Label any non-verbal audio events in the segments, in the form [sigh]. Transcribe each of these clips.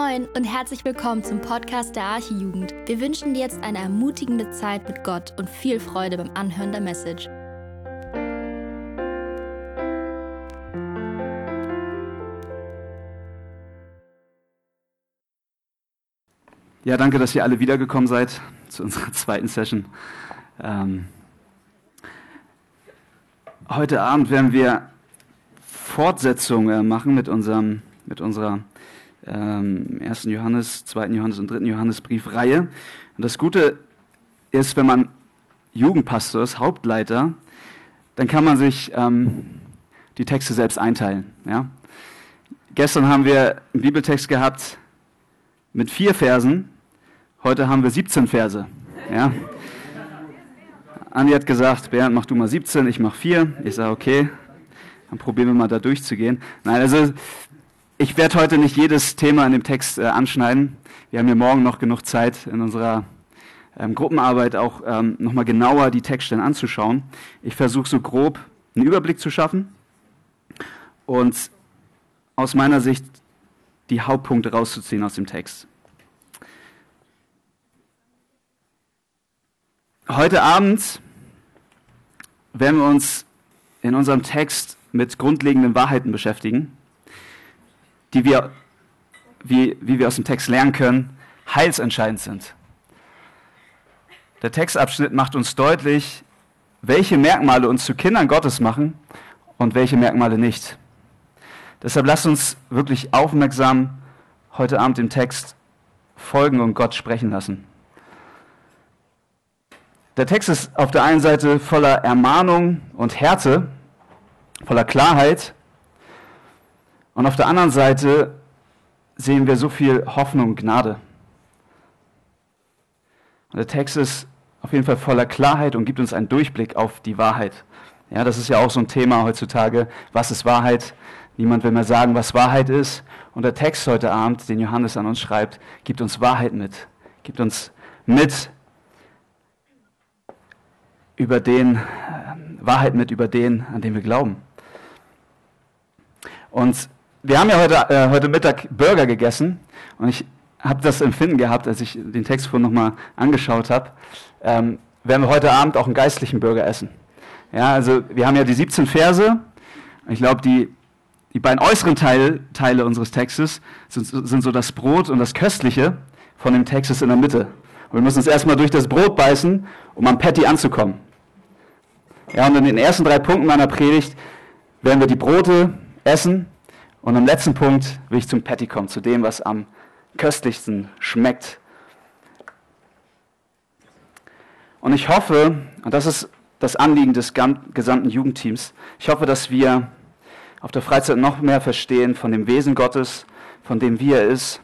Moin und herzlich willkommen zum Podcast der Archijugend. Wir wünschen dir jetzt eine ermutigende Zeit mit Gott und viel Freude beim Anhören der Message. Ja, danke, dass ihr alle wiedergekommen seid zu unserer [laughs] zweiten Session. Ähm, heute Abend werden wir Fortsetzung äh, machen mit, unserem, mit unserer ähm, 1. Johannes, 2. Johannes und 3. Johannesbriefreihe. Und das Gute ist, wenn man Jugendpastor ist, Hauptleiter, dann kann man sich ähm, die Texte selbst einteilen. Ja? Gestern haben wir einen Bibeltext gehabt mit vier Versen, heute haben wir 17 Verse. Ja? Andi hat gesagt, Bernd, mach du mal 17, ich mach vier. Ich sage, okay, dann probieren wir mal da durchzugehen. Nein, also ich werde heute nicht jedes Thema in dem Text äh, anschneiden. Wir haben ja morgen noch genug Zeit in unserer ähm, Gruppenarbeit auch ähm, nochmal genauer die Textstellen anzuschauen. Ich versuche so grob einen Überblick zu schaffen und aus meiner Sicht die Hauptpunkte rauszuziehen aus dem Text. Heute Abend werden wir uns in unserem Text mit grundlegenden Wahrheiten beschäftigen die wir, wie, wie wir aus dem Text lernen können, heilsentscheidend sind. Der Textabschnitt macht uns deutlich, welche Merkmale uns zu Kindern Gottes machen und welche Merkmale nicht. Deshalb lasst uns wirklich aufmerksam heute Abend dem Text folgen und Gott sprechen lassen. Der Text ist auf der einen Seite voller Ermahnung und Härte, voller Klarheit, und auf der anderen Seite sehen wir so viel Hoffnung und Gnade. Und der Text ist auf jeden Fall voller Klarheit und gibt uns einen Durchblick auf die Wahrheit. Ja, das ist ja auch so ein Thema heutzutage. Was ist Wahrheit? Niemand will mehr sagen, was Wahrheit ist. Und der Text heute Abend, den Johannes an uns schreibt, gibt uns Wahrheit mit. Gibt uns mit über den, äh, Wahrheit mit über den, an den wir glauben. Und wir haben ja heute, äh, heute Mittag Burger gegessen und ich habe das Empfinden gehabt, als ich den Text vorhin nochmal angeschaut habe, ähm, werden wir heute Abend auch einen geistlichen Burger essen. Ja, also wir haben ja die 17 Verse. Ich glaube, die, die beiden äußeren Teil, Teile unseres Textes sind, sind so das Brot und das Köstliche von dem Text ist in der Mitte. Und wir müssen uns erstmal durch das Brot beißen, um am Patty anzukommen. Ja, und in den ersten drei Punkten meiner Predigt werden wir die Brote essen und am letzten Punkt will ich zum Patty kommen, zu dem, was am köstlichsten schmeckt. Und ich hoffe, und das ist das Anliegen des gesamten Jugendteams, ich hoffe, dass wir auf der Freizeit noch mehr verstehen von dem Wesen Gottes, von dem wie er ist,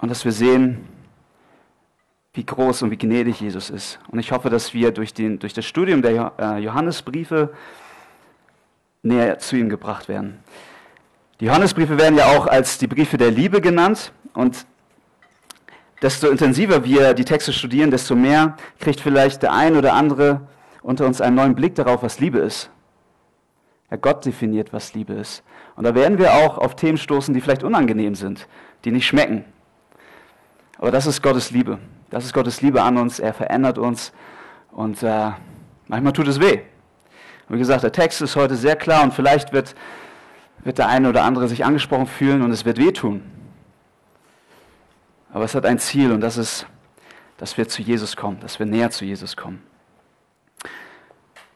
und dass wir sehen, wie groß und wie gnädig Jesus ist. Und ich hoffe, dass wir durch, den, durch das Studium der äh, Johannesbriefe näher zu ihm gebracht werden. Die Johannesbriefe werden ja auch als die Briefe der Liebe genannt und desto intensiver wir die Texte studieren, desto mehr kriegt vielleicht der ein oder andere unter uns einen neuen Blick darauf, was Liebe ist. Ja, Gott definiert, was Liebe ist. Und da werden wir auch auf Themen stoßen, die vielleicht unangenehm sind, die nicht schmecken. Aber das ist Gottes Liebe. Das ist Gottes Liebe an uns. Er verändert uns und äh, manchmal tut es weh. Wie gesagt, der Text ist heute sehr klar und vielleicht wird wird der eine oder andere sich angesprochen fühlen und es wird wehtun. Aber es hat ein Ziel und das ist, dass wir zu Jesus kommen, dass wir näher zu Jesus kommen.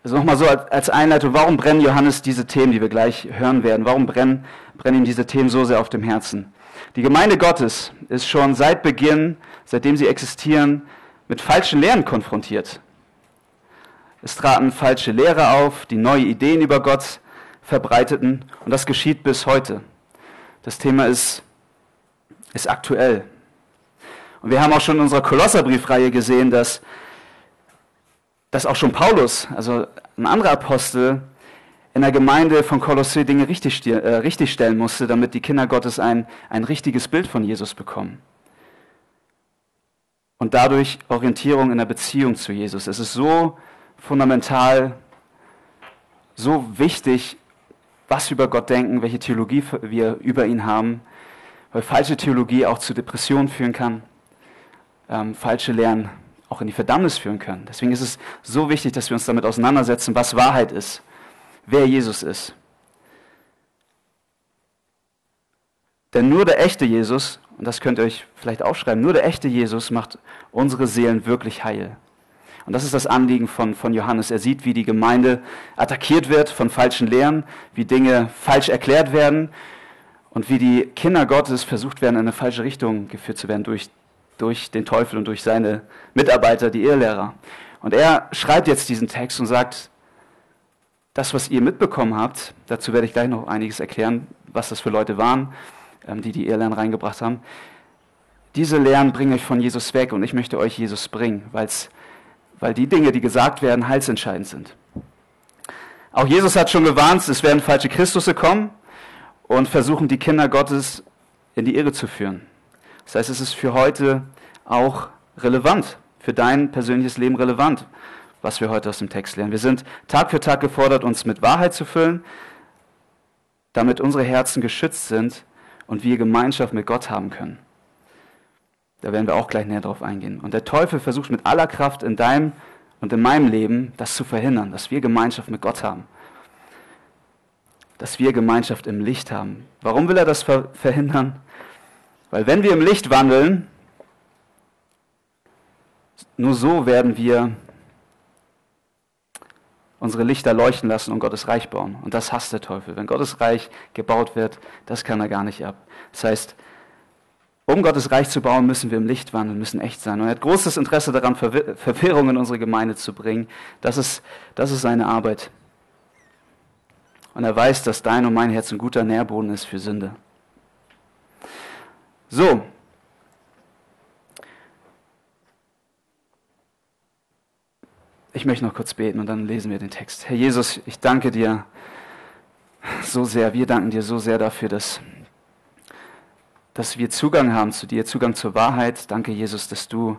Also nochmal so als Einleitung, warum brennen Johannes diese Themen, die wir gleich hören werden? Warum brennen, brennen ihm diese Themen so sehr auf dem Herzen? Die Gemeinde Gottes ist schon seit Beginn, seitdem sie existieren, mit falschen Lehren konfrontiert. Es traten falsche Lehrer auf, die neue Ideen über Gott verbreiteten. Und das geschieht bis heute. Das Thema ist, ist aktuell. Und wir haben auch schon in unserer Kolosserbriefreihe gesehen, dass, dass auch schon Paulus, also ein anderer Apostel, in der Gemeinde von Kolosse Dinge richtig, äh, richtig stellen musste, damit die Kinder Gottes ein, ein richtiges Bild von Jesus bekommen. Und dadurch Orientierung in der Beziehung zu Jesus. Es ist so fundamental, so wichtig, was wir über Gott denken, welche Theologie wir über ihn haben, weil falsche Theologie auch zu Depressionen führen kann, ähm, falsche Lehren auch in die Verdammnis führen können. Deswegen ist es so wichtig, dass wir uns damit auseinandersetzen, was Wahrheit ist, wer Jesus ist. Denn nur der echte Jesus, und das könnt ihr euch vielleicht aufschreiben, nur der echte Jesus macht unsere Seelen wirklich heil. Und das ist das Anliegen von, von Johannes. Er sieht, wie die Gemeinde attackiert wird von falschen Lehren, wie Dinge falsch erklärt werden und wie die Kinder Gottes versucht werden, in eine falsche Richtung geführt zu werden durch, durch den Teufel und durch seine Mitarbeiter, die Irrlehrer. Und er schreibt jetzt diesen Text und sagt, das, was ihr mitbekommen habt, dazu werde ich gleich noch einiges erklären, was das für Leute waren, ähm, die die Irrlehren reingebracht haben. Diese Lehren bringen euch von Jesus weg und ich möchte euch Jesus bringen, weil's, weil die Dinge, die gesagt werden, heilsentscheidend sind. Auch Jesus hat schon gewarnt, es werden falsche Christusse kommen und versuchen, die Kinder Gottes in die Irre zu führen. Das heißt, es ist für heute auch relevant, für dein persönliches Leben relevant, was wir heute aus dem Text lernen. Wir sind Tag für Tag gefordert, uns mit Wahrheit zu füllen, damit unsere Herzen geschützt sind und wir Gemeinschaft mit Gott haben können. Da werden wir auch gleich näher drauf eingehen. Und der Teufel versucht mit aller Kraft in deinem und in meinem Leben, das zu verhindern, dass wir Gemeinschaft mit Gott haben. Dass wir Gemeinschaft im Licht haben. Warum will er das verhindern? Weil wenn wir im Licht wandeln, nur so werden wir unsere Lichter leuchten lassen und Gottes Reich bauen. Und das hasst der Teufel. Wenn Gottes Reich gebaut wird, das kann er gar nicht ab. Das heißt, um Gottes Reich zu bauen, müssen wir im Licht wandeln, müssen echt sein. Und er hat großes Interesse daran, Verwirrung in unsere Gemeinde zu bringen. Das ist, das ist seine Arbeit. Und er weiß, dass dein und mein Herz ein guter Nährboden ist für Sünde. So. Ich möchte noch kurz beten und dann lesen wir den Text. Herr Jesus, ich danke dir so sehr, wir danken dir so sehr dafür, dass dass wir Zugang haben zu dir, Zugang zur Wahrheit. Danke, Jesus, dass du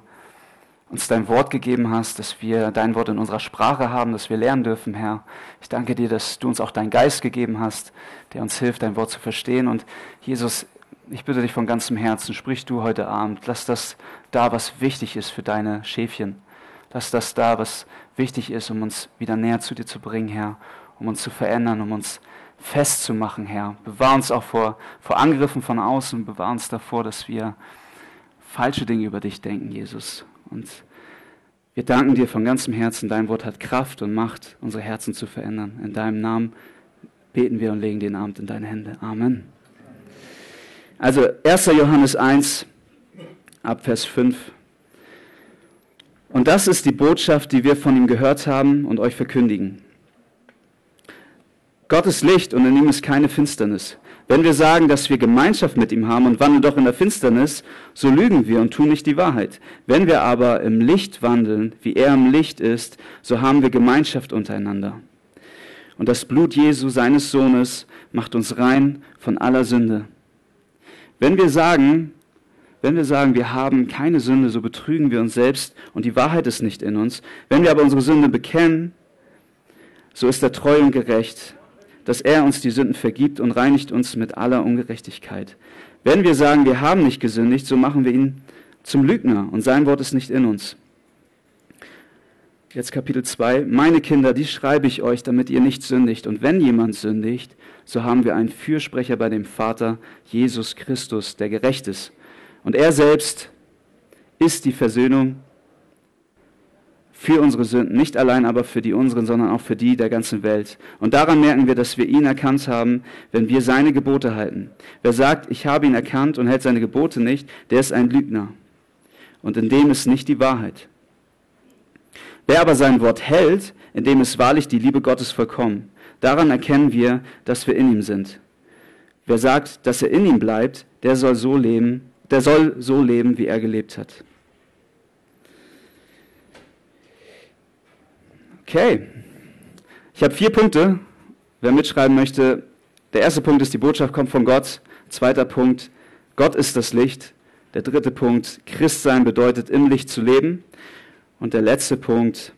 uns dein Wort gegeben hast, dass wir dein Wort in unserer Sprache haben, dass wir lernen dürfen, Herr. Ich danke dir, dass du uns auch deinen Geist gegeben hast, der uns hilft, dein Wort zu verstehen. Und Jesus, ich bitte dich von ganzem Herzen, sprich du heute Abend. Lass das da, was wichtig ist für deine Schäfchen. Lass das da, was wichtig ist, um uns wieder näher zu dir zu bringen, Herr, um uns zu verändern, um uns festzumachen, Herr. Bewahr uns auch vor, vor Angriffen von außen, bewahr uns davor, dass wir falsche Dinge über dich denken, Jesus. Und wir danken dir von ganzem Herzen. Dein Wort hat Kraft und Macht, unsere Herzen zu verändern. In deinem Namen beten wir und legen den Abend in deine Hände. Amen. Also 1. Johannes 1, ab Vers 5. Und das ist die Botschaft, die wir von ihm gehört haben und euch verkündigen. Gott ist Licht und in ihm ist keine Finsternis. Wenn wir sagen, dass wir Gemeinschaft mit ihm haben und wandeln doch in der Finsternis, so lügen wir und tun nicht die Wahrheit. Wenn wir aber im Licht wandeln, wie er im Licht ist, so haben wir Gemeinschaft untereinander. Und das Blut Jesu, seines Sohnes, macht uns rein von aller Sünde. Wenn wir sagen, wenn wir sagen, wir haben keine Sünde, so betrügen wir uns selbst und die Wahrheit ist nicht in uns. Wenn wir aber unsere Sünde bekennen, so ist er treu und gerecht dass er uns die Sünden vergibt und reinigt uns mit aller Ungerechtigkeit. Wenn wir sagen, wir haben nicht gesündigt, so machen wir ihn zum Lügner und sein Wort ist nicht in uns. Jetzt Kapitel 2. Meine Kinder, die schreibe ich euch, damit ihr nicht sündigt. Und wenn jemand sündigt, so haben wir einen Fürsprecher bei dem Vater, Jesus Christus, der gerecht ist. Und er selbst ist die Versöhnung für unsere Sünden, nicht allein aber für die unseren, sondern auch für die der ganzen Welt. Und daran merken wir, dass wir ihn erkannt haben, wenn wir seine Gebote halten. Wer sagt, ich habe ihn erkannt und hält seine Gebote nicht, der ist ein Lügner. Und in dem ist nicht die Wahrheit. Wer aber sein Wort hält, in dem ist wahrlich die Liebe Gottes vollkommen. Daran erkennen wir, dass wir in ihm sind. Wer sagt, dass er in ihm bleibt, der soll so leben, der soll so leben, wie er gelebt hat. Okay. Ich habe vier Punkte. Wer mitschreiben möchte, der erste Punkt ist, die Botschaft kommt von Gott. Zweiter Punkt, Gott ist das Licht. Der dritte Punkt, Christsein bedeutet im Licht zu leben. Und der letzte Punkt,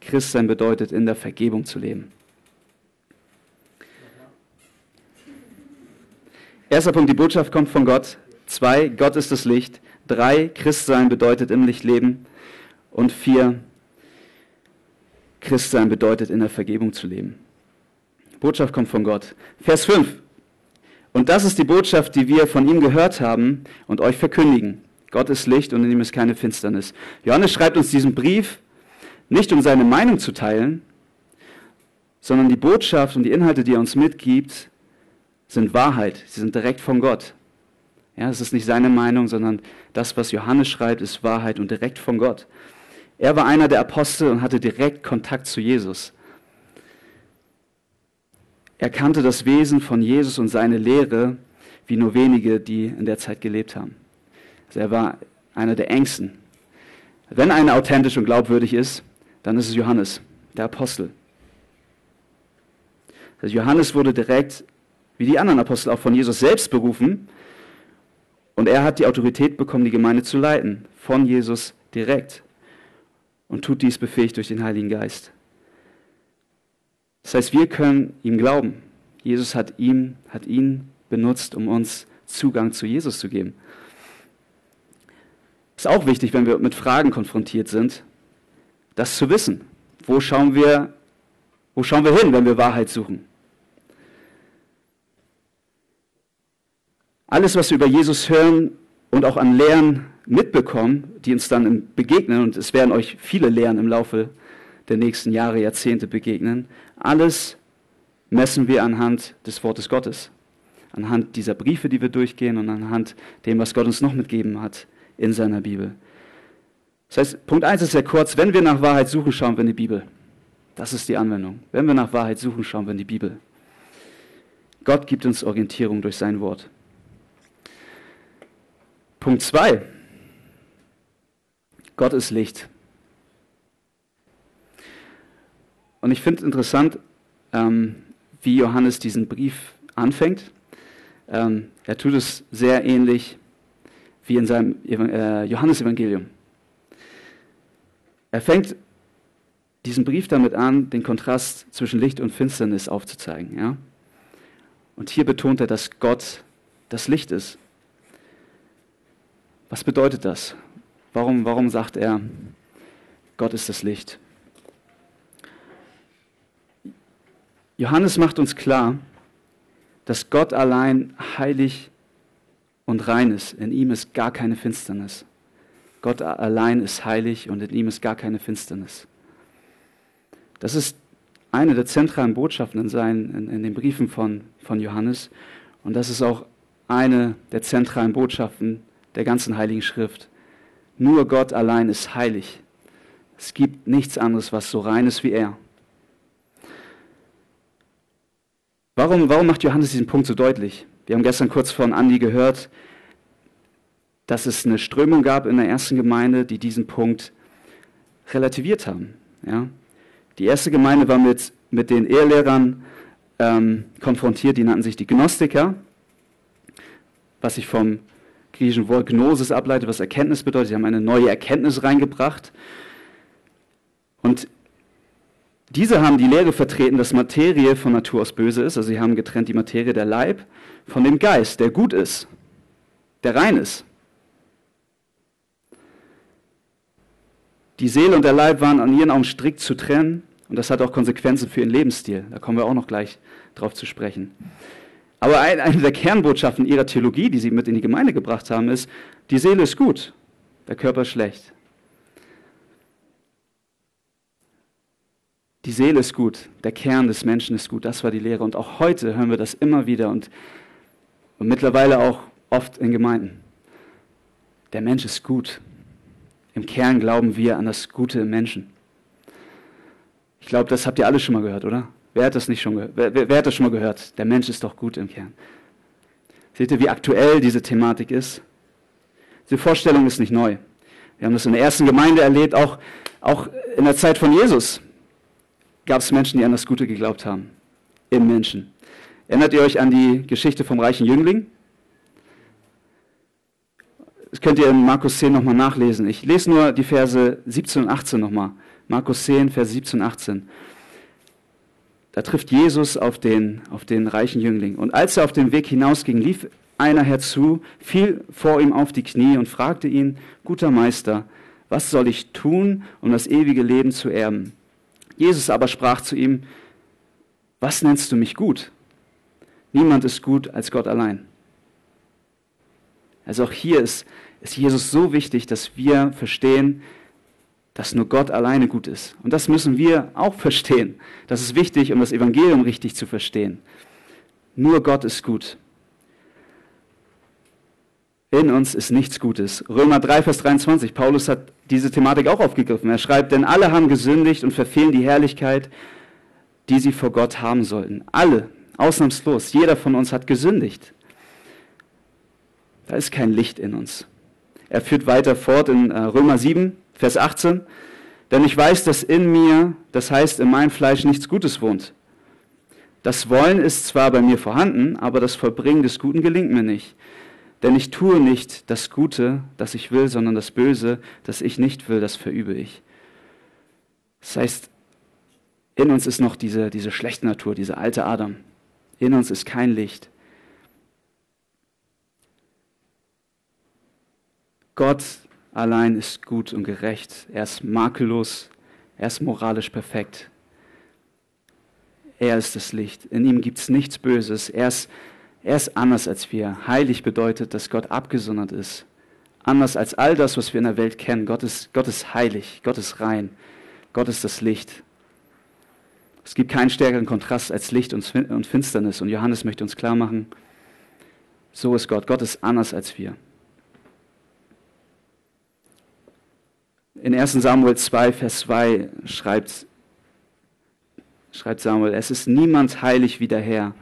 Christsein bedeutet in der Vergebung zu leben. Erster Punkt, die Botschaft kommt von Gott. Zwei, Gott ist das Licht. Drei, Christsein bedeutet im Licht leben. Und vier, Christsein bedeutet in der Vergebung zu leben. Botschaft kommt von Gott. Vers 5. Und das ist die Botschaft, die wir von ihm gehört haben und euch verkündigen. Gott ist Licht und in ihm ist keine Finsternis. Johannes schreibt uns diesen Brief nicht, um seine Meinung zu teilen, sondern die Botschaft und die Inhalte, die er uns mitgibt, sind Wahrheit. Sie sind direkt von Gott. Ja, es ist nicht seine Meinung, sondern das, was Johannes schreibt, ist Wahrheit und direkt von Gott. Er war einer der Apostel und hatte direkt Kontakt zu Jesus. Er kannte das Wesen von Jesus und seine Lehre wie nur wenige, die in der Zeit gelebt haben. Also er war einer der Ängsten. Wenn einer authentisch und glaubwürdig ist, dann ist es Johannes, der Apostel. Also Johannes wurde direkt, wie die anderen Apostel, auch von Jesus selbst berufen. Und er hat die Autorität bekommen, die Gemeinde zu leiten, von Jesus direkt. Und tut dies befähigt durch den Heiligen Geist. Das heißt, wir können ihm glauben. Jesus hat ihn, hat ihn benutzt, um uns Zugang zu Jesus zu geben. Ist auch wichtig, wenn wir mit Fragen konfrontiert sind, das zu wissen. Wo schauen wir, wo schauen wir hin, wenn wir Wahrheit suchen? Alles, was wir über Jesus hören und auch an Lehren mitbekommen, die uns dann begegnen, und es werden euch viele Lehren im Laufe der nächsten Jahre, Jahrzehnte begegnen, alles messen wir anhand des Wortes Gottes, anhand dieser Briefe, die wir durchgehen und anhand dem, was Gott uns noch mitgeben hat in seiner Bibel. Das heißt, Punkt 1 ist sehr kurz, wenn wir nach Wahrheit suchen, schauen wir in die Bibel. Das ist die Anwendung. Wenn wir nach Wahrheit suchen, schauen wir in die Bibel. Gott gibt uns Orientierung durch sein Wort. Punkt 2. Gott ist Licht. Und ich finde es interessant, ähm, wie Johannes diesen Brief anfängt. Ähm, er tut es sehr ähnlich wie in seinem äh, Johannesevangelium. Er fängt diesen Brief damit an, den Kontrast zwischen Licht und Finsternis aufzuzeigen. Ja? Und hier betont er, dass Gott das Licht ist. Was bedeutet das? Warum, warum sagt er, Gott ist das Licht? Johannes macht uns klar, dass Gott allein heilig und rein ist. In ihm ist gar keine Finsternis. Gott allein ist heilig und in ihm ist gar keine Finsternis. Das ist eine der zentralen Botschaften in, seinen, in, in den Briefen von, von Johannes. Und das ist auch eine der zentralen Botschaften der ganzen Heiligen Schrift. Nur Gott allein ist heilig. Es gibt nichts anderes, was so rein ist wie er. Warum, warum macht Johannes diesen Punkt so deutlich? Wir haben gestern kurz von Andi gehört, dass es eine Strömung gab in der ersten Gemeinde, die diesen Punkt relativiert haben. Ja? Die erste Gemeinde war mit, mit den Ehelehrern ähm, konfrontiert, die nannten sich die Gnostiker, was sich vom griechischen Wort Gnosis ableitet, was Erkenntnis bedeutet. Sie haben eine neue Erkenntnis reingebracht. Und diese haben die Lehre vertreten, dass Materie von Natur aus böse ist. Also sie haben getrennt die Materie, der Leib, von dem Geist, der gut ist, der rein ist. Die Seele und der Leib waren an ihren Augen strikt zu trennen und das hat auch Konsequenzen für ihren Lebensstil. Da kommen wir auch noch gleich drauf zu sprechen. Aber eine der Kernbotschaften ihrer Theologie, die sie mit in die Gemeinde gebracht haben, ist, die Seele ist gut, der Körper ist schlecht. Die Seele ist gut, der Kern des Menschen ist gut, das war die Lehre. Und auch heute hören wir das immer wieder und, und mittlerweile auch oft in Gemeinden. Der Mensch ist gut. Im Kern glauben wir an das Gute im Menschen. Ich glaube, das habt ihr alle schon mal gehört, oder? Wer hat das nicht schon? Wer, wer, wer hat das schon mal gehört? Der Mensch ist doch gut im Kern. Seht ihr, wie aktuell diese Thematik ist? Diese Vorstellung ist nicht neu. Wir haben das in der ersten Gemeinde erlebt, auch, auch in der Zeit von Jesus gab es Menschen, die an das Gute geglaubt haben. Im Menschen. Erinnert ihr euch an die Geschichte vom reichen Jüngling? Das könnt ihr in Markus 10 nochmal nachlesen. Ich lese nur die Verse 17 und 18 nochmal. Markus 10, Verse 17 und 18. Da trifft Jesus auf den, auf den reichen Jüngling. Und als er auf den Weg hinausging, lief einer herzu, fiel vor ihm auf die Knie und fragte ihn, guter Meister, was soll ich tun, um das ewige Leben zu erben? Jesus aber sprach zu ihm, was nennst du mich gut? Niemand ist gut als Gott allein. Also auch hier ist, ist Jesus so wichtig, dass wir verstehen, dass nur Gott alleine gut ist. Und das müssen wir auch verstehen. Das ist wichtig, um das Evangelium richtig zu verstehen. Nur Gott ist gut. In uns ist nichts Gutes. Römer 3, Vers 23. Paulus hat diese Thematik auch aufgegriffen. Er schreibt, denn alle haben gesündigt und verfehlen die Herrlichkeit, die sie vor Gott haben sollten. Alle, ausnahmslos. Jeder von uns hat gesündigt. Da ist kein Licht in uns. Er führt weiter fort in äh, Römer 7, Vers 18. Denn ich weiß, dass in mir, das heißt in meinem Fleisch, nichts Gutes wohnt. Das Wollen ist zwar bei mir vorhanden, aber das Vollbringen des Guten gelingt mir nicht. Denn ich tue nicht das Gute, das ich will, sondern das Böse, das ich nicht will, das verübe ich. Das heißt, in uns ist noch diese, diese schlechte Natur, dieser alte Adam. In uns ist kein Licht. Gott allein ist gut und gerecht. Er ist makellos. Er ist moralisch perfekt. Er ist das Licht. In ihm gibt es nichts Böses. Er ist er ist anders als wir. Heilig bedeutet, dass Gott abgesondert ist. Anders als all das, was wir in der Welt kennen. Gott ist, Gott ist heilig, Gott ist rein, Gott ist das Licht. Es gibt keinen stärkeren Kontrast als Licht und Finsternis. Und Johannes möchte uns klar machen, so ist Gott. Gott ist anders als wir. In 1 Samuel 2, Vers 2 schreibt, schreibt Samuel, es ist niemand heilig wie der Herr.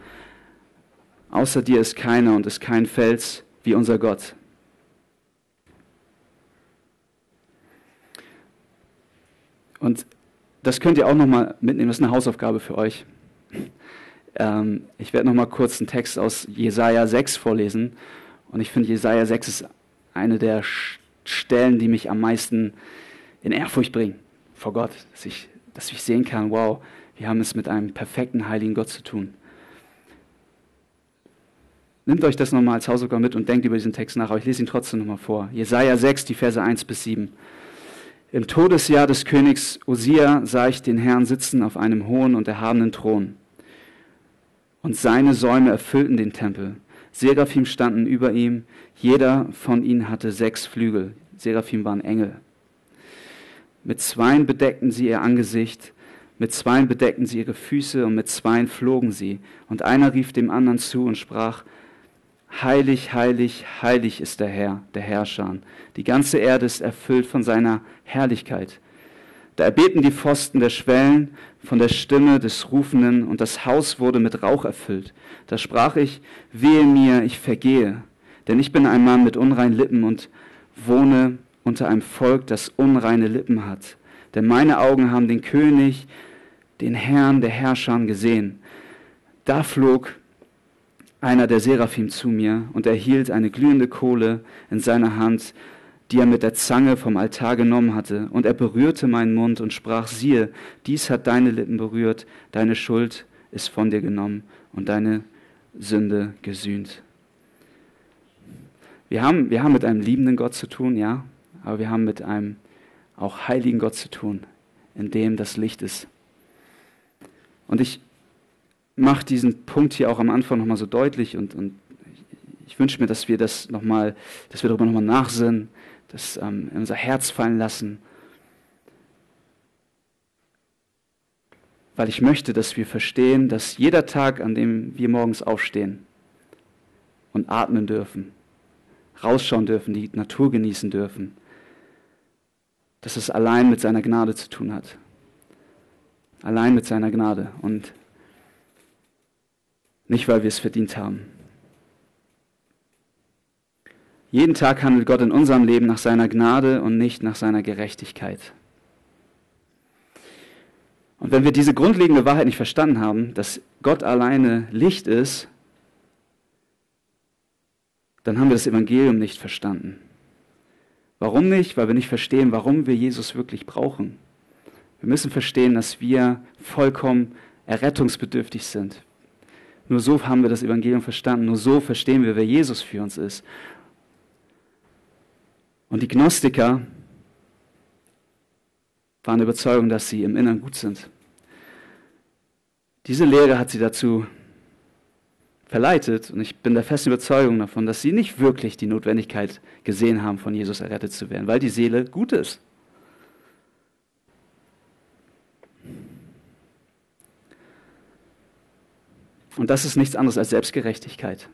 Außer dir ist keiner und ist kein Fels wie unser Gott. Und das könnt ihr auch nochmal mitnehmen, das ist eine Hausaufgabe für euch. Ähm, ich werde nochmal kurz einen Text aus Jesaja 6 vorlesen. Und ich finde, Jesaja 6 ist eine der Stellen, die mich am meisten in Ehrfurcht bringen vor Gott. Dass ich, dass ich sehen kann, wow, wir haben es mit einem perfekten, heiligen Gott zu tun. Nehmt euch das nochmal als Hausaufgabe mit und denkt über diesen Text nach, aber ich lese ihn trotzdem nochmal vor. Jesaja 6, die Verse 1 bis 7. Im Todesjahr des Königs Osia sah ich den Herrn sitzen auf einem hohen und erhabenen Thron. Und seine Säume erfüllten den Tempel. Seraphim standen über ihm, jeder von ihnen hatte sechs Flügel. Seraphim waren Engel. Mit zweien bedeckten sie ihr Angesicht, mit zweien bedeckten sie ihre Füße und mit zweien flogen sie. Und einer rief dem anderen zu und sprach, Heilig, heilig, heilig ist der Herr, der Herrscher. Die ganze Erde ist erfüllt von seiner Herrlichkeit. Da erbebten die Pfosten der Schwellen von der Stimme des Rufenden und das Haus wurde mit Rauch erfüllt. Da sprach ich, wehe mir, ich vergehe, denn ich bin ein Mann mit unreinen Lippen und wohne unter einem Volk, das unreine Lippen hat. Denn meine Augen haben den König, den Herrn der Herrscher gesehen. Da flog einer der Seraphim zu mir und erhielt eine glühende Kohle in seiner Hand, die er mit der Zange vom Altar genommen hatte. Und er berührte meinen Mund und sprach, siehe, dies hat deine Lippen berührt, deine Schuld ist von dir genommen und deine Sünde gesühnt. Wir haben, wir haben mit einem liebenden Gott zu tun, ja, aber wir haben mit einem auch heiligen Gott zu tun, in dem das Licht ist. Und ich macht diesen Punkt hier auch am Anfang nochmal so deutlich und, und ich wünsche mir, dass wir das nochmal, dass wir darüber nochmal nachsinnen, das ähm, in unser Herz fallen lassen. Weil ich möchte, dass wir verstehen, dass jeder Tag, an dem wir morgens aufstehen und atmen dürfen, rausschauen dürfen, die Natur genießen dürfen, dass es allein mit seiner Gnade zu tun hat. Allein mit seiner Gnade. Und nicht weil wir es verdient haben. Jeden Tag handelt Gott in unserem Leben nach seiner Gnade und nicht nach seiner Gerechtigkeit. Und wenn wir diese grundlegende Wahrheit nicht verstanden haben, dass Gott alleine Licht ist, dann haben wir das Evangelium nicht verstanden. Warum nicht? Weil wir nicht verstehen, warum wir Jesus wirklich brauchen. Wir müssen verstehen, dass wir vollkommen errettungsbedürftig sind. Nur so haben wir das Evangelium verstanden. Nur so verstehen wir, wer Jesus für uns ist. Und die Gnostiker waren der Überzeugung, dass sie im Innern gut sind. Diese Lehre hat sie dazu verleitet, und ich bin der festen Überzeugung davon, dass sie nicht wirklich die Notwendigkeit gesehen haben, von Jesus errettet zu werden, weil die Seele gut ist. Und das ist nichts anderes als Selbstgerechtigkeit.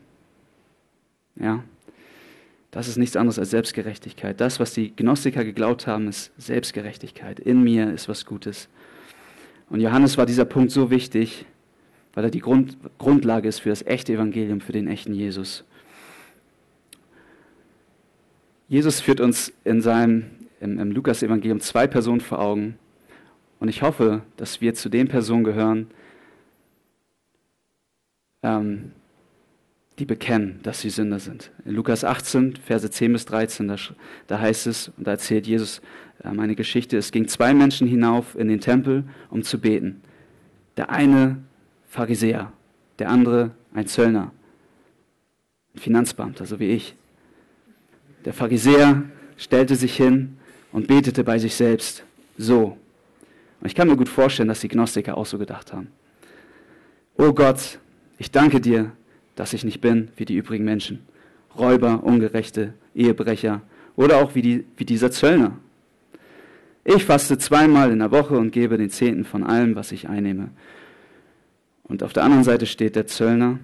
Ja, das ist nichts anderes als Selbstgerechtigkeit. Das, was die Gnostiker geglaubt haben, ist Selbstgerechtigkeit. In mir ist was Gutes. Und Johannes war dieser Punkt so wichtig, weil er die Grund, Grundlage ist für das echte Evangelium, für den echten Jesus. Jesus führt uns in seinem, im, im Lukas-Evangelium zwei Personen vor Augen. Und ich hoffe, dass wir zu den Personen gehören, ähm, die bekennen, dass sie Sünder sind. In Lukas 18, Verse 10 bis 13, da, da heißt es, und da erzählt Jesus ähm, eine Geschichte, es ging zwei Menschen hinauf in den Tempel, um zu beten. Der eine Pharisäer, der andere ein Zöllner, ein Finanzbeamter, so wie ich. Der Pharisäer stellte sich hin und betete bei sich selbst so. Und ich kann mir gut vorstellen, dass die Gnostiker auch so gedacht haben. Oh Gott, ich danke dir, dass ich nicht bin wie die übrigen Menschen. Räuber, Ungerechte, Ehebrecher oder auch wie, die, wie dieser Zöllner. Ich faste zweimal in der Woche und gebe den Zehnten von allem, was ich einnehme. Und auf der anderen Seite steht der Zöllner.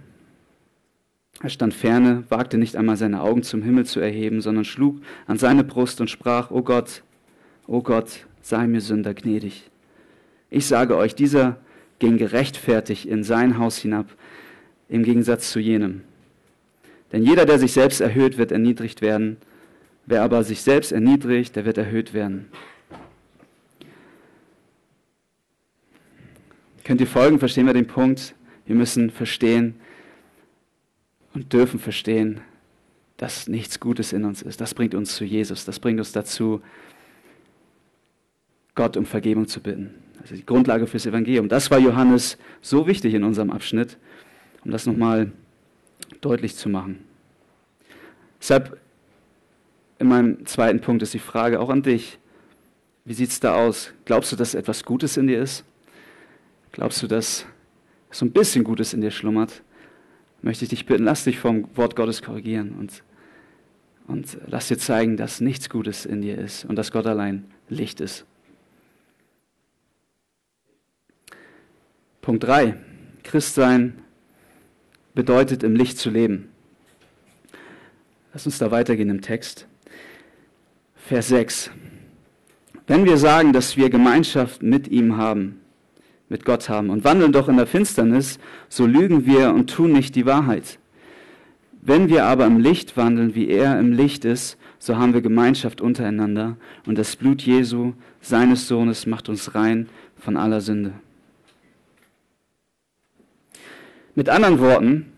Er stand ferne, wagte nicht einmal seine Augen zum Himmel zu erheben, sondern schlug an seine Brust und sprach, O Gott, O Gott, sei mir Sünder gnädig. Ich sage euch, dieser ging gerechtfertigt in sein Haus hinab, im Gegensatz zu jenem. Denn jeder, der sich selbst erhöht, wird erniedrigt werden. Wer aber sich selbst erniedrigt, der wird erhöht werden. Könnt ihr folgen? Verstehen wir den Punkt? Wir müssen verstehen und dürfen verstehen, dass nichts Gutes in uns ist. Das bringt uns zu Jesus. Das bringt uns dazu, Gott um Vergebung zu bitten. Also die Grundlage fürs Evangelium. Das war Johannes so wichtig in unserem Abschnitt um das nochmal deutlich zu machen. Deshalb in meinem zweiten Punkt ist die Frage auch an dich. Wie sieht es da aus? Glaubst du, dass etwas Gutes in dir ist? Glaubst du, dass so ein bisschen Gutes in dir schlummert? Möchte ich dich bitten, lass dich vom Wort Gottes korrigieren und, und lass dir zeigen, dass nichts Gutes in dir ist und dass Gott allein Licht ist. Punkt 3. Christsein bedeutet, im Licht zu leben. Lass uns da weitergehen im Text. Vers 6. Wenn wir sagen, dass wir Gemeinschaft mit ihm haben, mit Gott haben und wandeln doch in der Finsternis, so lügen wir und tun nicht die Wahrheit. Wenn wir aber im Licht wandeln, wie er im Licht ist, so haben wir Gemeinschaft untereinander und das Blut Jesu, seines Sohnes, macht uns rein von aller Sünde. Mit anderen Worten,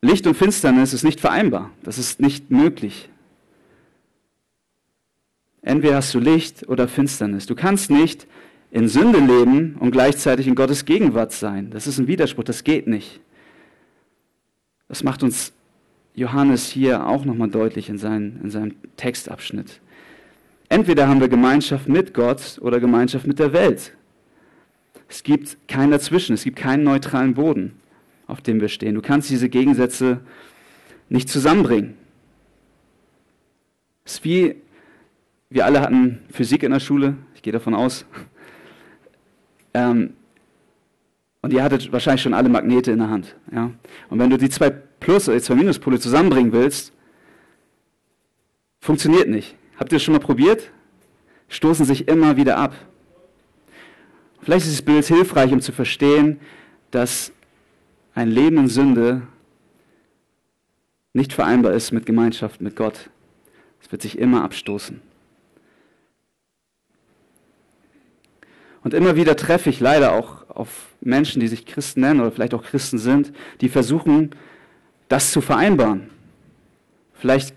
Licht und Finsternis ist nicht vereinbar. Das ist nicht möglich. Entweder hast du Licht oder Finsternis. Du kannst nicht in Sünde leben und gleichzeitig in Gottes Gegenwart sein. Das ist ein Widerspruch, das geht nicht. Das macht uns Johannes hier auch nochmal deutlich in, seinen, in seinem Textabschnitt. Entweder haben wir Gemeinschaft mit Gott oder Gemeinschaft mit der Welt. Es gibt keinen dazwischen, es gibt keinen neutralen Boden, auf dem wir stehen. Du kannst diese Gegensätze nicht zusammenbringen. Es ist wie, wir alle hatten Physik in der Schule, ich gehe davon aus. Ähm, und ihr hattet wahrscheinlich schon alle Magnete in der Hand. Ja? Und wenn du die zwei Plus- oder zwei Minuspole zusammenbringen willst, funktioniert nicht. Habt ihr das schon mal probiert? Stoßen sich immer wieder ab. Vielleicht ist das Bild hilfreich, um zu verstehen, dass ein Leben in Sünde nicht vereinbar ist mit Gemeinschaft mit Gott. Es wird sich immer abstoßen. Und immer wieder treffe ich leider auch auf Menschen, die sich Christen nennen oder vielleicht auch Christen sind, die versuchen, das zu vereinbaren. Vielleicht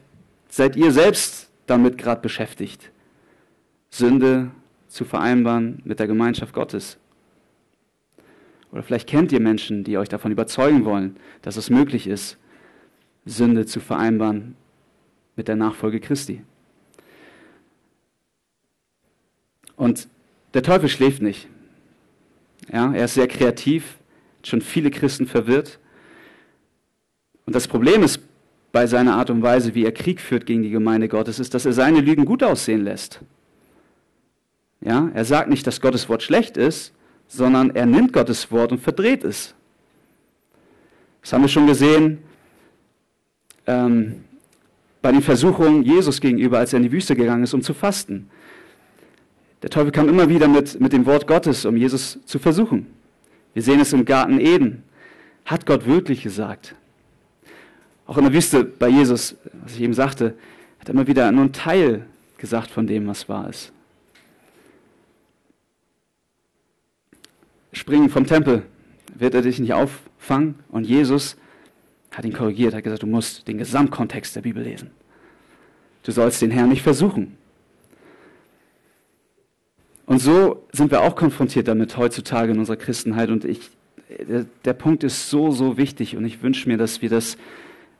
seid ihr selbst damit gerade beschäftigt, Sünde zu vereinbaren mit der Gemeinschaft Gottes. Oder vielleicht kennt ihr Menschen, die euch davon überzeugen wollen, dass es möglich ist, Sünde zu vereinbaren mit der Nachfolge Christi. Und der Teufel schläft nicht. Ja, er ist sehr kreativ, schon viele Christen verwirrt. Und das Problem ist bei seiner Art und Weise, wie er Krieg führt gegen die Gemeinde Gottes, ist, dass er seine Lügen gut aussehen lässt. Ja, er sagt nicht, dass Gottes Wort schlecht ist, sondern er nimmt Gottes Wort und verdreht es. Das haben wir schon gesehen ähm, bei den Versuchungen Jesus gegenüber, als er in die Wüste gegangen ist, um zu fasten. Der Teufel kam immer wieder mit, mit dem Wort Gottes, um Jesus zu versuchen. Wir sehen es im Garten Eden. Hat Gott wirklich gesagt? Auch in der Wüste bei Jesus, was ich eben sagte, hat er immer wieder nur einen Teil gesagt von dem, was wahr ist. Springen vom Tempel, wird er dich nicht auffangen? Und Jesus hat ihn korrigiert, hat gesagt, du musst den Gesamtkontext der Bibel lesen. Du sollst den Herrn nicht versuchen. Und so sind wir auch konfrontiert damit heutzutage in unserer Christenheit. Und ich, der, der Punkt ist so, so wichtig. Und ich wünsche mir, dass wir das,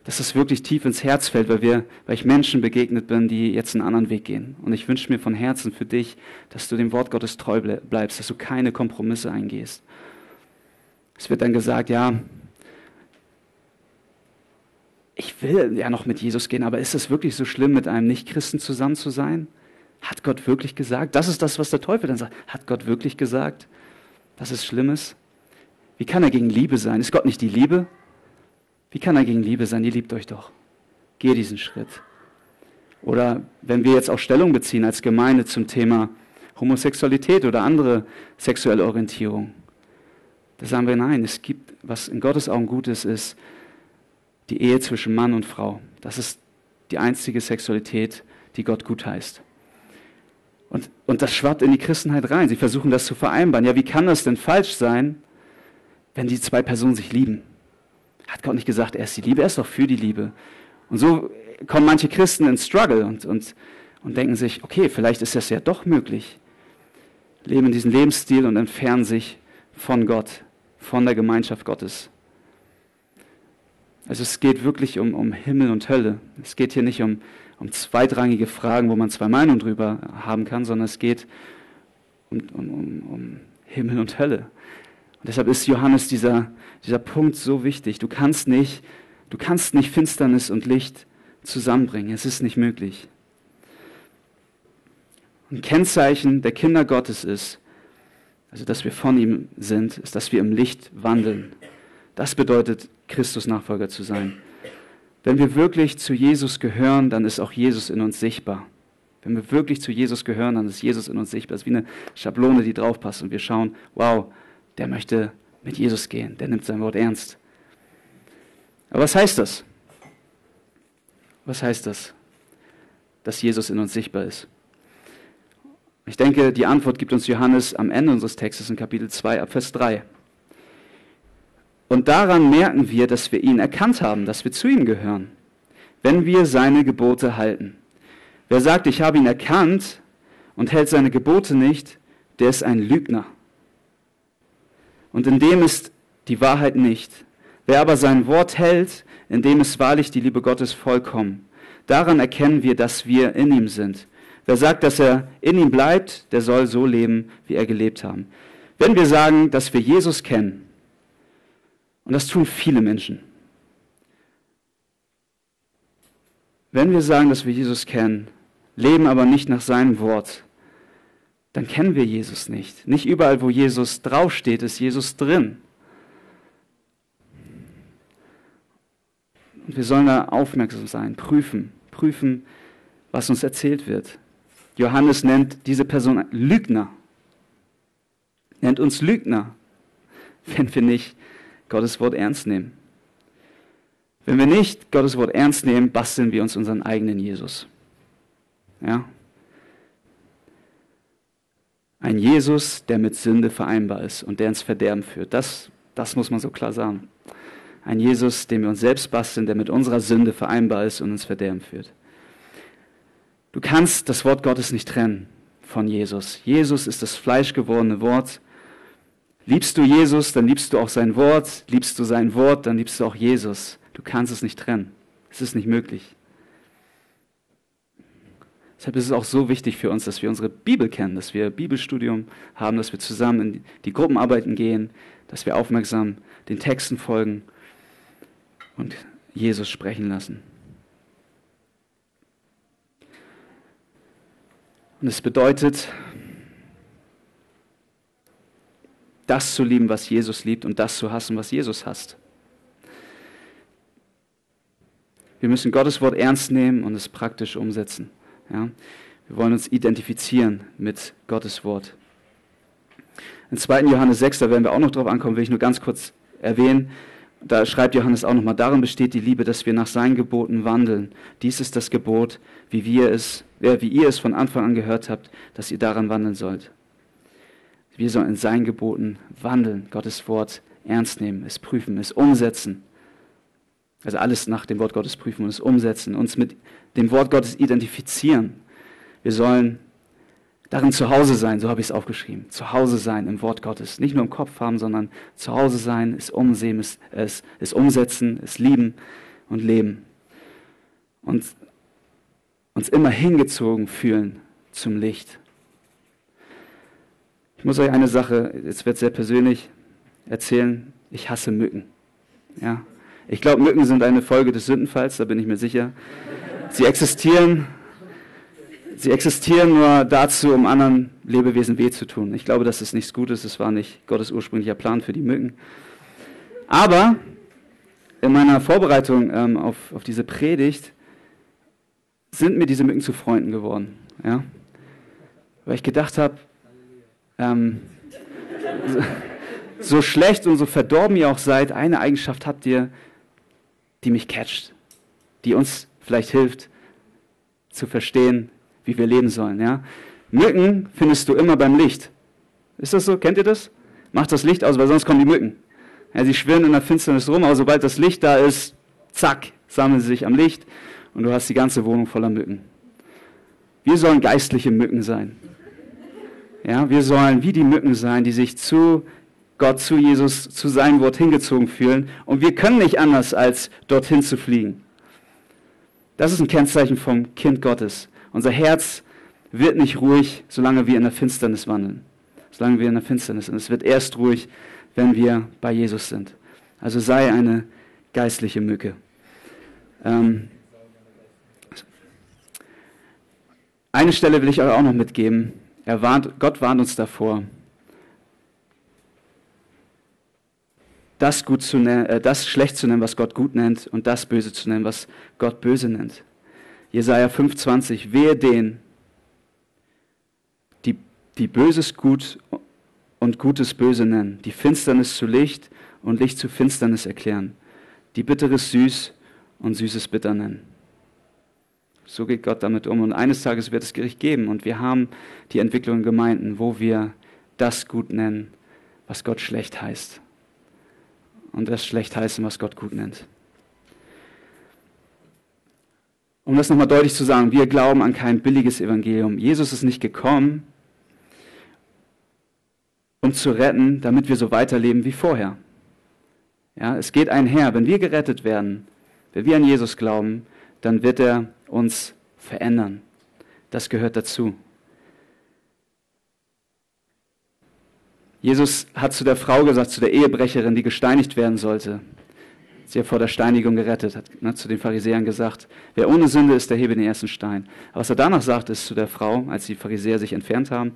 dass das wirklich tief ins Herz fällt, weil, wir, weil ich Menschen begegnet bin, die jetzt einen anderen Weg gehen. Und ich wünsche mir von Herzen für dich, dass du dem Wort Gottes treu bleibst, dass du keine Kompromisse eingehst. Es wird dann gesagt, ja, ich will ja noch mit Jesus gehen, aber ist es wirklich so schlimm, mit einem Nichtchristen zusammen zu sein? Hat Gott wirklich gesagt? Das ist das, was der Teufel dann sagt. Hat Gott wirklich gesagt, schlimm ist? Wie kann er gegen Liebe sein? Ist Gott nicht die Liebe? Wie kann er gegen Liebe sein? Ihr liebt euch doch. Geh diesen Schritt. Oder wenn wir jetzt auch Stellung beziehen als Gemeinde zum Thema Homosexualität oder andere sexuelle Orientierung, da sagen wir nein, es gibt, was in Gottes Augen gut ist, ist die Ehe zwischen Mann und Frau. Das ist die einzige Sexualität, die Gott gut heißt. Und, und das schwappt in die Christenheit rein. Sie versuchen das zu vereinbaren. Ja, wie kann das denn falsch sein, wenn die zwei Personen sich lieben? Hat Gott nicht gesagt, er ist die Liebe, er ist doch für die Liebe. Und so kommen manche Christen in Struggle und, und, und denken sich, okay, vielleicht ist das ja doch möglich. Leben diesen Lebensstil und entfernen sich von Gott, von der Gemeinschaft Gottes. Also es geht wirklich um, um Himmel und Hölle. Es geht hier nicht um, um zweitrangige Fragen, wo man zwei Meinungen drüber haben kann, sondern es geht um, um, um Himmel und Hölle. Und deshalb ist Johannes dieser, dieser Punkt so wichtig. Du kannst nicht, du kannst nicht Finsternis und Licht zusammenbringen. Es ist nicht möglich. Ein Kennzeichen der Kinder Gottes ist, also dass wir von ihm sind, ist, dass wir im Licht wandeln. Das bedeutet, Christus Nachfolger zu sein. Wenn wir wirklich zu Jesus gehören, dann ist auch Jesus in uns sichtbar. Wenn wir wirklich zu Jesus gehören, dann ist Jesus in uns sichtbar. Das ist wie eine Schablone, die draufpasst und wir schauen, wow, der möchte mit Jesus gehen, der nimmt sein Wort ernst. Aber was heißt das? Was heißt das, dass Jesus in uns sichtbar ist? Ich denke, die Antwort gibt uns Johannes am Ende unseres Textes in Kapitel 2 ab Vers 3. Und daran merken wir, dass wir ihn erkannt haben, dass wir zu ihm gehören, wenn wir seine Gebote halten. Wer sagt, ich habe ihn erkannt und hält seine Gebote nicht, der ist ein Lügner. Und in dem ist die Wahrheit nicht. Wer aber sein Wort hält, in dem ist wahrlich die Liebe Gottes vollkommen. Daran erkennen wir, dass wir in ihm sind. Wer sagt, dass er in ihm bleibt, der soll so leben, wie er gelebt haben. Wenn wir sagen, dass wir Jesus kennen, und das tun viele Menschen. Wenn wir sagen, dass wir Jesus kennen, leben aber nicht nach seinem Wort, dann kennen wir Jesus nicht. Nicht überall, wo Jesus draufsteht, ist Jesus drin. Und wir sollen da aufmerksam sein, prüfen, prüfen, was uns erzählt wird. Johannes nennt diese Person Lügner. Nennt uns Lügner, wenn wir nicht Gottes Wort ernst nehmen. Wenn wir nicht Gottes Wort ernst nehmen, basteln wir uns unseren eigenen Jesus. Ja? Ein Jesus, der mit Sünde vereinbar ist und der ins Verderben führt. Das, das muss man so klar sagen. Ein Jesus, den wir uns selbst basteln, der mit unserer Sünde vereinbar ist und ins Verderben führt. Du kannst das Wort Gottes nicht trennen von Jesus. Jesus ist das fleischgewordene Wort Liebst du Jesus, dann liebst du auch sein Wort. Liebst du sein Wort, dann liebst du auch Jesus. Du kannst es nicht trennen. Es ist nicht möglich. Deshalb ist es auch so wichtig für uns, dass wir unsere Bibel kennen, dass wir Bibelstudium haben, dass wir zusammen in die Gruppenarbeiten gehen, dass wir aufmerksam den Texten folgen und Jesus sprechen lassen. Und es bedeutet, das zu lieben, was Jesus liebt und das zu hassen, was Jesus hasst. Wir müssen Gottes Wort ernst nehmen und es praktisch umsetzen. Ja? Wir wollen uns identifizieren mit Gottes Wort. In 2. Johannes 6, da werden wir auch noch drauf ankommen, will ich nur ganz kurz erwähnen. Da schreibt Johannes auch nochmal, darin besteht die Liebe, dass wir nach seinen Geboten wandeln. Dies ist das Gebot, wie, wir es, wie ihr es von Anfang an gehört habt, dass ihr daran wandeln sollt. Wir sollen in seinen Geboten wandeln, Gottes Wort ernst nehmen, es prüfen, es umsetzen. Also alles nach dem Wort Gottes prüfen und es umsetzen, uns mit dem Wort Gottes identifizieren. Wir sollen darin zu Hause sein, so habe ich es aufgeschrieben. Zu Hause sein im Wort Gottes. Nicht nur im Kopf haben, sondern zu Hause sein, es umsehen, es, es, es umsetzen, es lieben und leben. Und uns immer hingezogen fühlen zum Licht. Ich muss euch eine Sache, jetzt wird sehr persönlich, erzählen. Ich hasse Mücken. Ja, ich glaube, Mücken sind eine Folge des Sündenfalls, da bin ich mir sicher. Sie existieren, sie existieren nur dazu, um anderen Lebewesen weh zu tun. Ich glaube, dass es nichts Gutes es war nicht Gottes ursprünglicher Plan für die Mücken. Aber in meiner Vorbereitung ähm, auf, auf diese Predigt sind mir diese Mücken zu Freunden geworden. Ja? Weil ich gedacht habe, ähm, so, so schlecht und so verdorben ihr auch seid, eine Eigenschaft habt ihr, die mich catcht, die uns vielleicht hilft zu verstehen, wie wir leben sollen. Ja? Mücken findest du immer beim Licht. Ist das so? Kennt ihr das? Macht das Licht aus, weil sonst kommen die Mücken. Ja, sie schwirren in der Finsternis rum, aber sobald das Licht da ist, zack, sammeln sie sich am Licht und du hast die ganze Wohnung voller Mücken. Wir sollen geistliche Mücken sein. Ja, wir sollen wie die Mücken sein, die sich zu Gott, zu Jesus, zu seinem Wort hingezogen fühlen. Und wir können nicht anders, als dorthin zu fliegen. Das ist ein Kennzeichen vom Kind Gottes. Unser Herz wird nicht ruhig, solange wir in der Finsternis wandeln. Solange wir in der Finsternis sind. Es wird erst ruhig, wenn wir bei Jesus sind. Also sei eine geistliche Mücke. Ähm eine Stelle will ich euch auch noch mitgeben. Er warnt, Gott warnt uns davor, das, gut zu äh, das schlecht zu nennen, was Gott gut nennt, und das böse zu nennen, was Gott böse nennt. Jesaja 5,20, wehe den, die, die Böses gut und Gutes böse nennen, die Finsternis zu Licht und Licht zu Finsternis erklären, die Bitteres süß und Süßes bitter nennen. So geht Gott damit um. Und eines Tages wird es Gericht geben. Und wir haben die Entwicklung in Gemeinden, wo wir das gut nennen, was Gott schlecht heißt und das schlecht heißen, was Gott gut nennt. Um das nochmal deutlich zu sagen, wir glauben an kein billiges Evangelium. Jesus ist nicht gekommen, um zu retten, damit wir so weiterleben wie vorher. Ja, es geht einher. Wenn wir gerettet werden, wenn wir an Jesus glauben, dann wird er uns verändern. Das gehört dazu. Jesus hat zu der Frau gesagt, zu der Ehebrecherin, die gesteinigt werden sollte, sie er vor der Steinigung gerettet hat, ne, zu den Pharisäern gesagt, wer ohne Sünde ist, der hebe den ersten Stein. Aber was er danach sagt, ist zu der Frau, als die Pharisäer sich entfernt haben,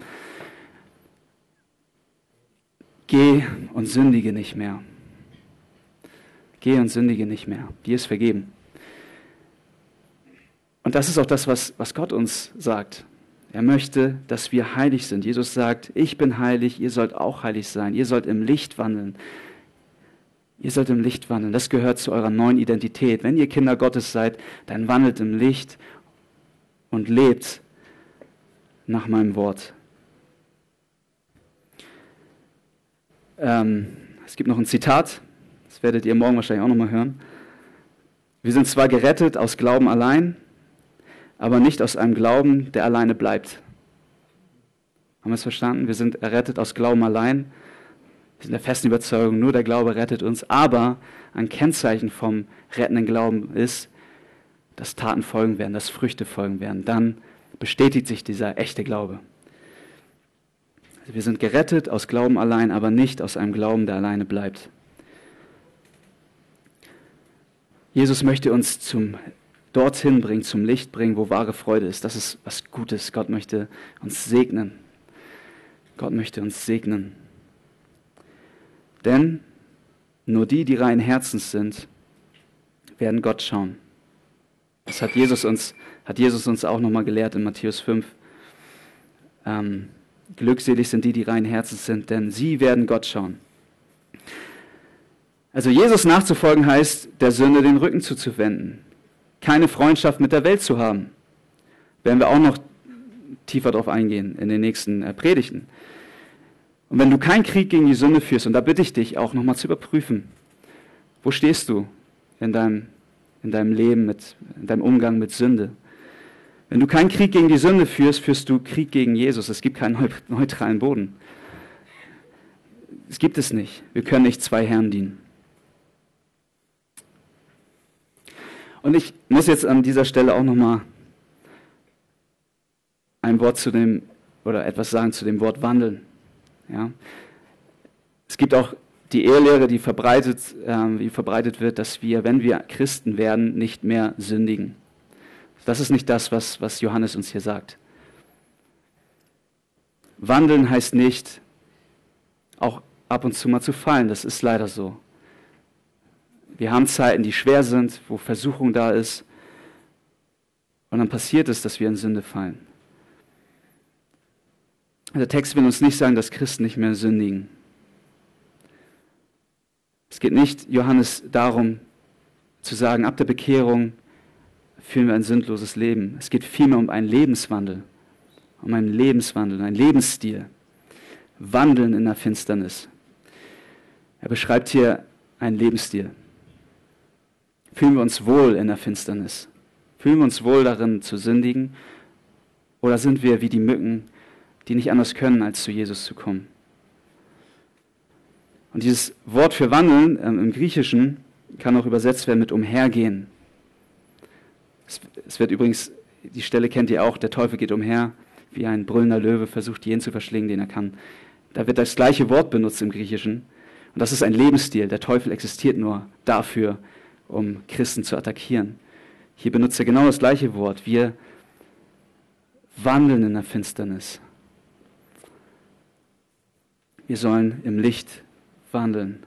geh und sündige nicht mehr. Geh und sündige nicht mehr. Dir ist vergeben. Und das ist auch das, was, was Gott uns sagt. Er möchte, dass wir heilig sind. Jesus sagt, ich bin heilig, ihr sollt auch heilig sein. Ihr sollt im Licht wandeln. Ihr sollt im Licht wandeln. Das gehört zu eurer neuen Identität. Wenn ihr Kinder Gottes seid, dann wandelt im Licht und lebt nach meinem Wort. Ähm, es gibt noch ein Zitat, das werdet ihr morgen wahrscheinlich auch nochmal hören. Wir sind zwar gerettet aus Glauben allein, aber nicht aus einem Glauben, der alleine bleibt. Haben wir es verstanden? Wir sind errettet aus Glauben allein. sind der festen Überzeugung, nur der Glaube rettet uns, aber ein Kennzeichen vom rettenden Glauben ist, dass Taten folgen werden, dass Früchte folgen werden. Dann bestätigt sich dieser echte Glaube. Also wir sind gerettet aus Glauben allein, aber nicht aus einem Glauben, der alleine bleibt. Jesus möchte uns zum dorthin bringen, zum Licht bringen, wo wahre Freude ist. Das ist was Gutes. Gott möchte uns segnen. Gott möchte uns segnen. Denn nur die, die rein Herzens sind, werden Gott schauen. Das hat Jesus uns, hat Jesus uns auch nochmal gelehrt in Matthäus 5. Ähm, glückselig sind die, die rein Herzens sind, denn sie werden Gott schauen. Also Jesus nachzufolgen heißt, der Sünde den Rücken zuzuwenden, keine Freundschaft mit der Welt zu haben. Werden wir auch noch tiefer darauf eingehen in den nächsten äh, Predigten. Und wenn du keinen Krieg gegen die Sünde führst, und da bitte ich dich auch nochmal zu überprüfen, wo stehst du in deinem, in deinem Leben, mit, in deinem Umgang mit Sünde? Wenn du keinen Krieg gegen die Sünde führst, führst du Krieg gegen Jesus. Es gibt keinen neutralen Boden. Es gibt es nicht. Wir können nicht zwei Herren dienen. Und ich muss jetzt an dieser Stelle auch nochmal ein Wort zu dem, oder etwas sagen zu dem Wort wandeln. Ja? Es gibt auch die Ehelehre, die verbreitet, äh, die verbreitet wird, dass wir, wenn wir Christen werden, nicht mehr sündigen. Das ist nicht das, was, was Johannes uns hier sagt. Wandeln heißt nicht, auch ab und zu mal zu fallen. Das ist leider so. Wir haben Zeiten, die schwer sind, wo Versuchung da ist. Und dann passiert es, dass wir in Sünde fallen. Der Text will uns nicht sagen, dass Christen nicht mehr sündigen. Es geht nicht, Johannes, darum zu sagen, ab der Bekehrung führen wir ein sündloses Leben. Es geht vielmehr um einen Lebenswandel, um einen Lebenswandel, einen Lebensstil. Wandeln in der Finsternis. Er beschreibt hier einen Lebensstil. Fühlen wir uns wohl in der Finsternis? Fühlen wir uns wohl darin zu sündigen? Oder sind wir wie die Mücken, die nicht anders können, als zu Jesus zu kommen? Und dieses Wort für wandeln ähm, im Griechischen kann auch übersetzt werden mit umhergehen. Es, es wird übrigens, die Stelle kennt ihr auch, der Teufel geht umher, wie ein brüllender Löwe versucht, jeden zu verschlingen, den er kann. Da wird das gleiche Wort benutzt im Griechischen. Und das ist ein Lebensstil. Der Teufel existiert nur dafür, um Christen zu attackieren. Hier benutzt er genau das gleiche Wort. Wir wandeln in der Finsternis. Wir sollen im Licht wandeln.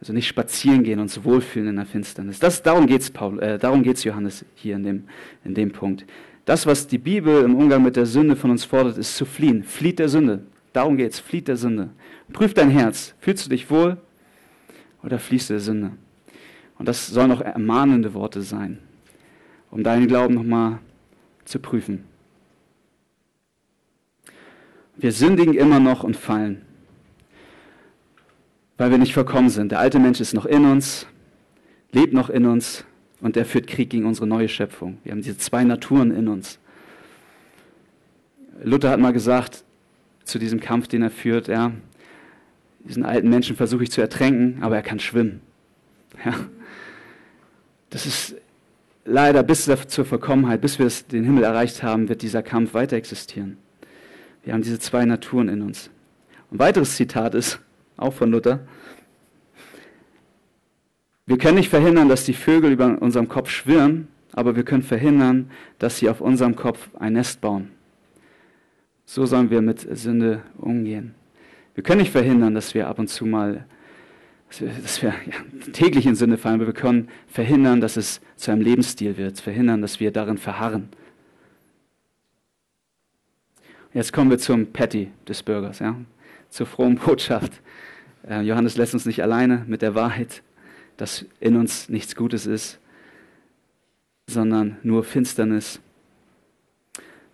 Also nicht spazieren gehen, uns wohlfühlen in der Finsternis. Das, darum geht es äh, Johannes hier in dem, in dem Punkt. Das, was die Bibel im Umgang mit der Sünde von uns fordert, ist zu fliehen. Flieht der Sünde. Darum geht es. Flieht der Sünde. Prüf dein Herz. Fühlst du dich wohl? Oder fließt der Sünde? Und das sollen auch ermahnende Worte sein, um deinen Glauben nochmal zu prüfen. Wir sündigen immer noch und fallen, weil wir nicht vollkommen sind. Der alte Mensch ist noch in uns, lebt noch in uns und er führt Krieg gegen unsere neue Schöpfung. Wir haben diese zwei Naturen in uns. Luther hat mal gesagt, zu diesem Kampf, den er führt, ja, diesen alten Menschen versuche ich zu ertränken, aber er kann schwimmen. Ja. Das ist leider bis zur Vollkommenheit, bis wir den Himmel erreicht haben, wird dieser Kampf weiter existieren. Wir haben diese zwei Naturen in uns. Ein weiteres Zitat ist, auch von Luther, wir können nicht verhindern, dass die Vögel über unserem Kopf schwirren, aber wir können verhindern, dass sie auf unserem Kopf ein Nest bauen. So sollen wir mit Sünde umgehen. Wir können nicht verhindern, dass wir ab und zu mal, dass wir, dass wir ja, täglich in Sünde fallen, aber wir können verhindern, dass es zu einem Lebensstil wird, verhindern, dass wir darin verharren. Jetzt kommen wir zum Patty des Bürgers, ja? zur frohen Botschaft. Äh, Johannes lässt uns nicht alleine mit der Wahrheit, dass in uns nichts Gutes ist, sondern nur Finsternis.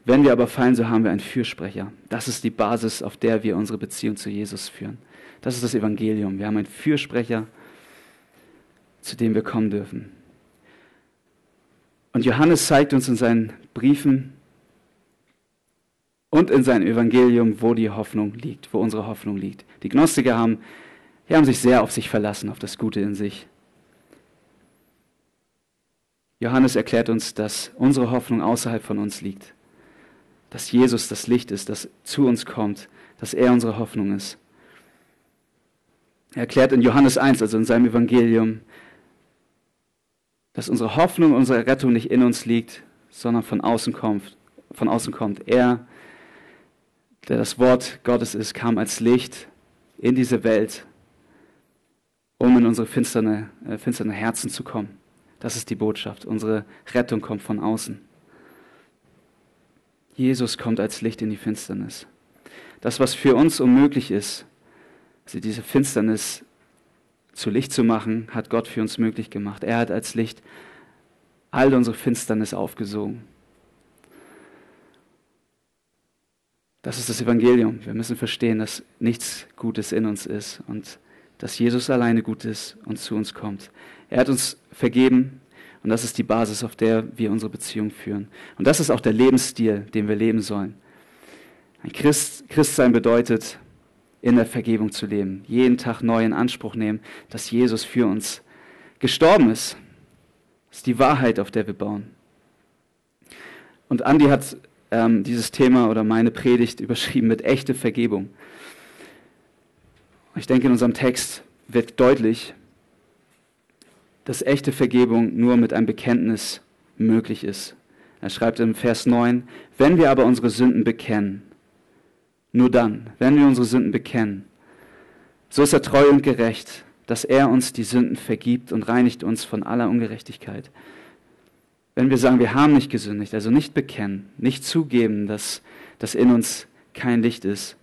Wenn wir aber fallen, so haben wir einen Fürsprecher. Das ist die Basis, auf der wir unsere Beziehung zu Jesus führen. Das ist das Evangelium. Wir haben einen Fürsprecher, zu dem wir kommen dürfen. Und Johannes zeigt uns in seinen Briefen und in sein Evangelium, wo die Hoffnung liegt, wo unsere Hoffnung liegt. Die Gnostiker haben, die haben sich sehr auf sich verlassen, auf das Gute in sich. Johannes erklärt uns, dass unsere Hoffnung außerhalb von uns liegt, dass Jesus das Licht ist, das zu uns kommt, dass er unsere Hoffnung ist. Er erklärt in Johannes 1, also in seinem Evangelium, dass unsere Hoffnung, unsere Rettung nicht in uns liegt, sondern von außen kommt. Von außen kommt. Er, der das Wort Gottes ist, kam als Licht in diese Welt, um in unsere finsterne, äh, finsterne Herzen zu kommen. Das ist die Botschaft. Unsere Rettung kommt von außen. Jesus kommt als Licht in die Finsternis. Das, was für uns unmöglich ist, also diese Finsternis zu Licht zu machen, hat Gott für uns möglich gemacht. Er hat als Licht all unsere Finsternis aufgesogen. Das ist das Evangelium. Wir müssen verstehen, dass nichts Gutes in uns ist und dass Jesus alleine gut ist und zu uns kommt. Er hat uns vergeben und das ist die Basis, auf der wir unsere Beziehung führen. Und das ist auch der Lebensstil, den wir leben sollen. Ein Christ, Christsein bedeutet, in der Vergebung zu leben. Jeden Tag neu in Anspruch nehmen, dass Jesus für uns gestorben ist. Das ist die Wahrheit, auf der wir bauen. Und Andi hat ähm, dieses Thema oder meine Predigt überschrieben mit echte Vergebung. Ich denke, in unserem Text wird deutlich, dass echte Vergebung nur mit einem Bekenntnis möglich ist. Er schreibt im Vers 9, wenn wir aber unsere Sünden bekennen, nur dann, wenn wir unsere Sünden bekennen, so ist er treu und gerecht, dass er uns die Sünden vergibt und reinigt uns von aller Ungerechtigkeit. Wenn wir sagen, wir haben nicht gesündigt, also nicht bekennen, nicht zugeben, dass, dass in uns kein Licht ist,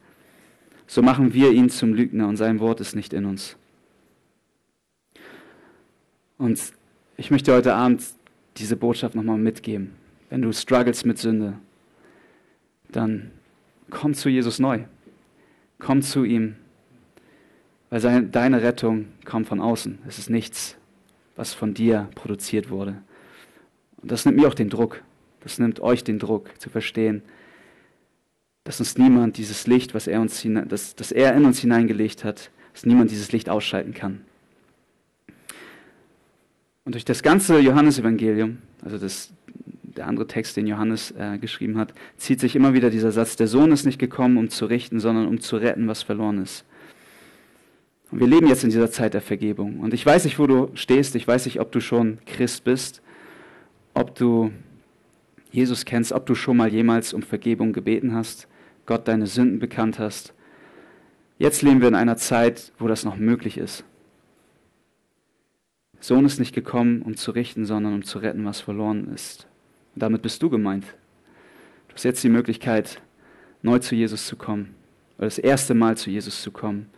so machen wir ihn zum Lügner und sein Wort ist nicht in uns. Und ich möchte heute Abend diese Botschaft nochmal mitgeben. Wenn du struggles mit Sünde, dann Komm zu Jesus neu. Komm zu ihm, weil seine, deine Rettung kommt von außen. Es ist nichts, was von dir produziert wurde. Und das nimmt mir auch den Druck. Das nimmt euch den Druck zu verstehen, dass uns niemand dieses Licht, was er uns das, das er in uns hineingelegt hat, dass niemand dieses Licht ausschalten kann. Und durch das ganze Johannesevangelium, also das, der andere Text, den Johannes äh, geschrieben hat, zieht sich immer wieder dieser Satz, der Sohn ist nicht gekommen, um zu richten, sondern um zu retten, was verloren ist. Und wir leben jetzt in dieser Zeit der Vergebung. Und ich weiß nicht, wo du stehst, ich weiß nicht, ob du schon Christ bist, ob du Jesus kennst, ob du schon mal jemals um Vergebung gebeten hast, Gott deine Sünden bekannt hast. Jetzt leben wir in einer Zeit, wo das noch möglich ist. Sohn ist nicht gekommen, um zu richten, sondern um zu retten, was verloren ist. Und damit bist du gemeint. Du hast jetzt die Möglichkeit, neu zu Jesus zu kommen, oder das erste Mal zu Jesus zu kommen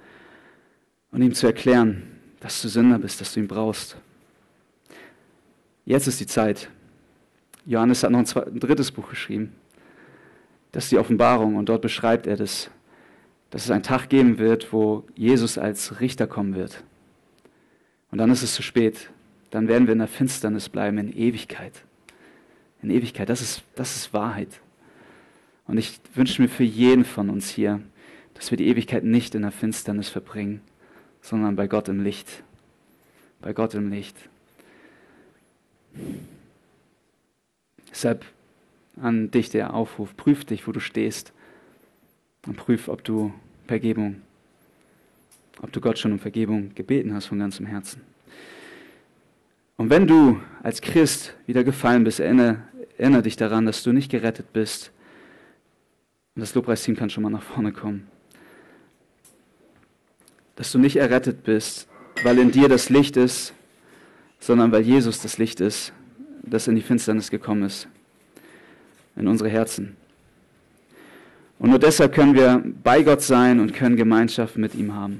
und ihm zu erklären, dass du Sünder bist, dass du ihn brauchst. Jetzt ist die Zeit. Johannes hat noch ein, ein drittes Buch geschrieben. Das ist die Offenbarung und dort beschreibt er das, dass es einen Tag geben wird, wo Jesus als Richter kommen wird. Und dann ist es zu spät. Dann werden wir in der Finsternis bleiben in Ewigkeit in Ewigkeit. Das ist, das ist Wahrheit. Und ich wünsche mir für jeden von uns hier, dass wir die Ewigkeit nicht in der Finsternis verbringen, sondern bei Gott im Licht. Bei Gott im Licht. Deshalb an dich der Aufruf, prüf dich, wo du stehst und prüf, ob du Vergebung, ob du Gott schon um Vergebung gebeten hast von ganzem Herzen. Und wenn du als Christ wieder gefallen bist, erinnere, erinnere dich daran, dass du nicht gerettet bist. Und das Lobpreisteam kann schon mal nach vorne kommen. Dass du nicht errettet bist, weil in dir das Licht ist, sondern weil Jesus das Licht ist, das in die Finsternis gekommen ist, in unsere Herzen. Und nur deshalb können wir bei Gott sein und können Gemeinschaft mit ihm haben.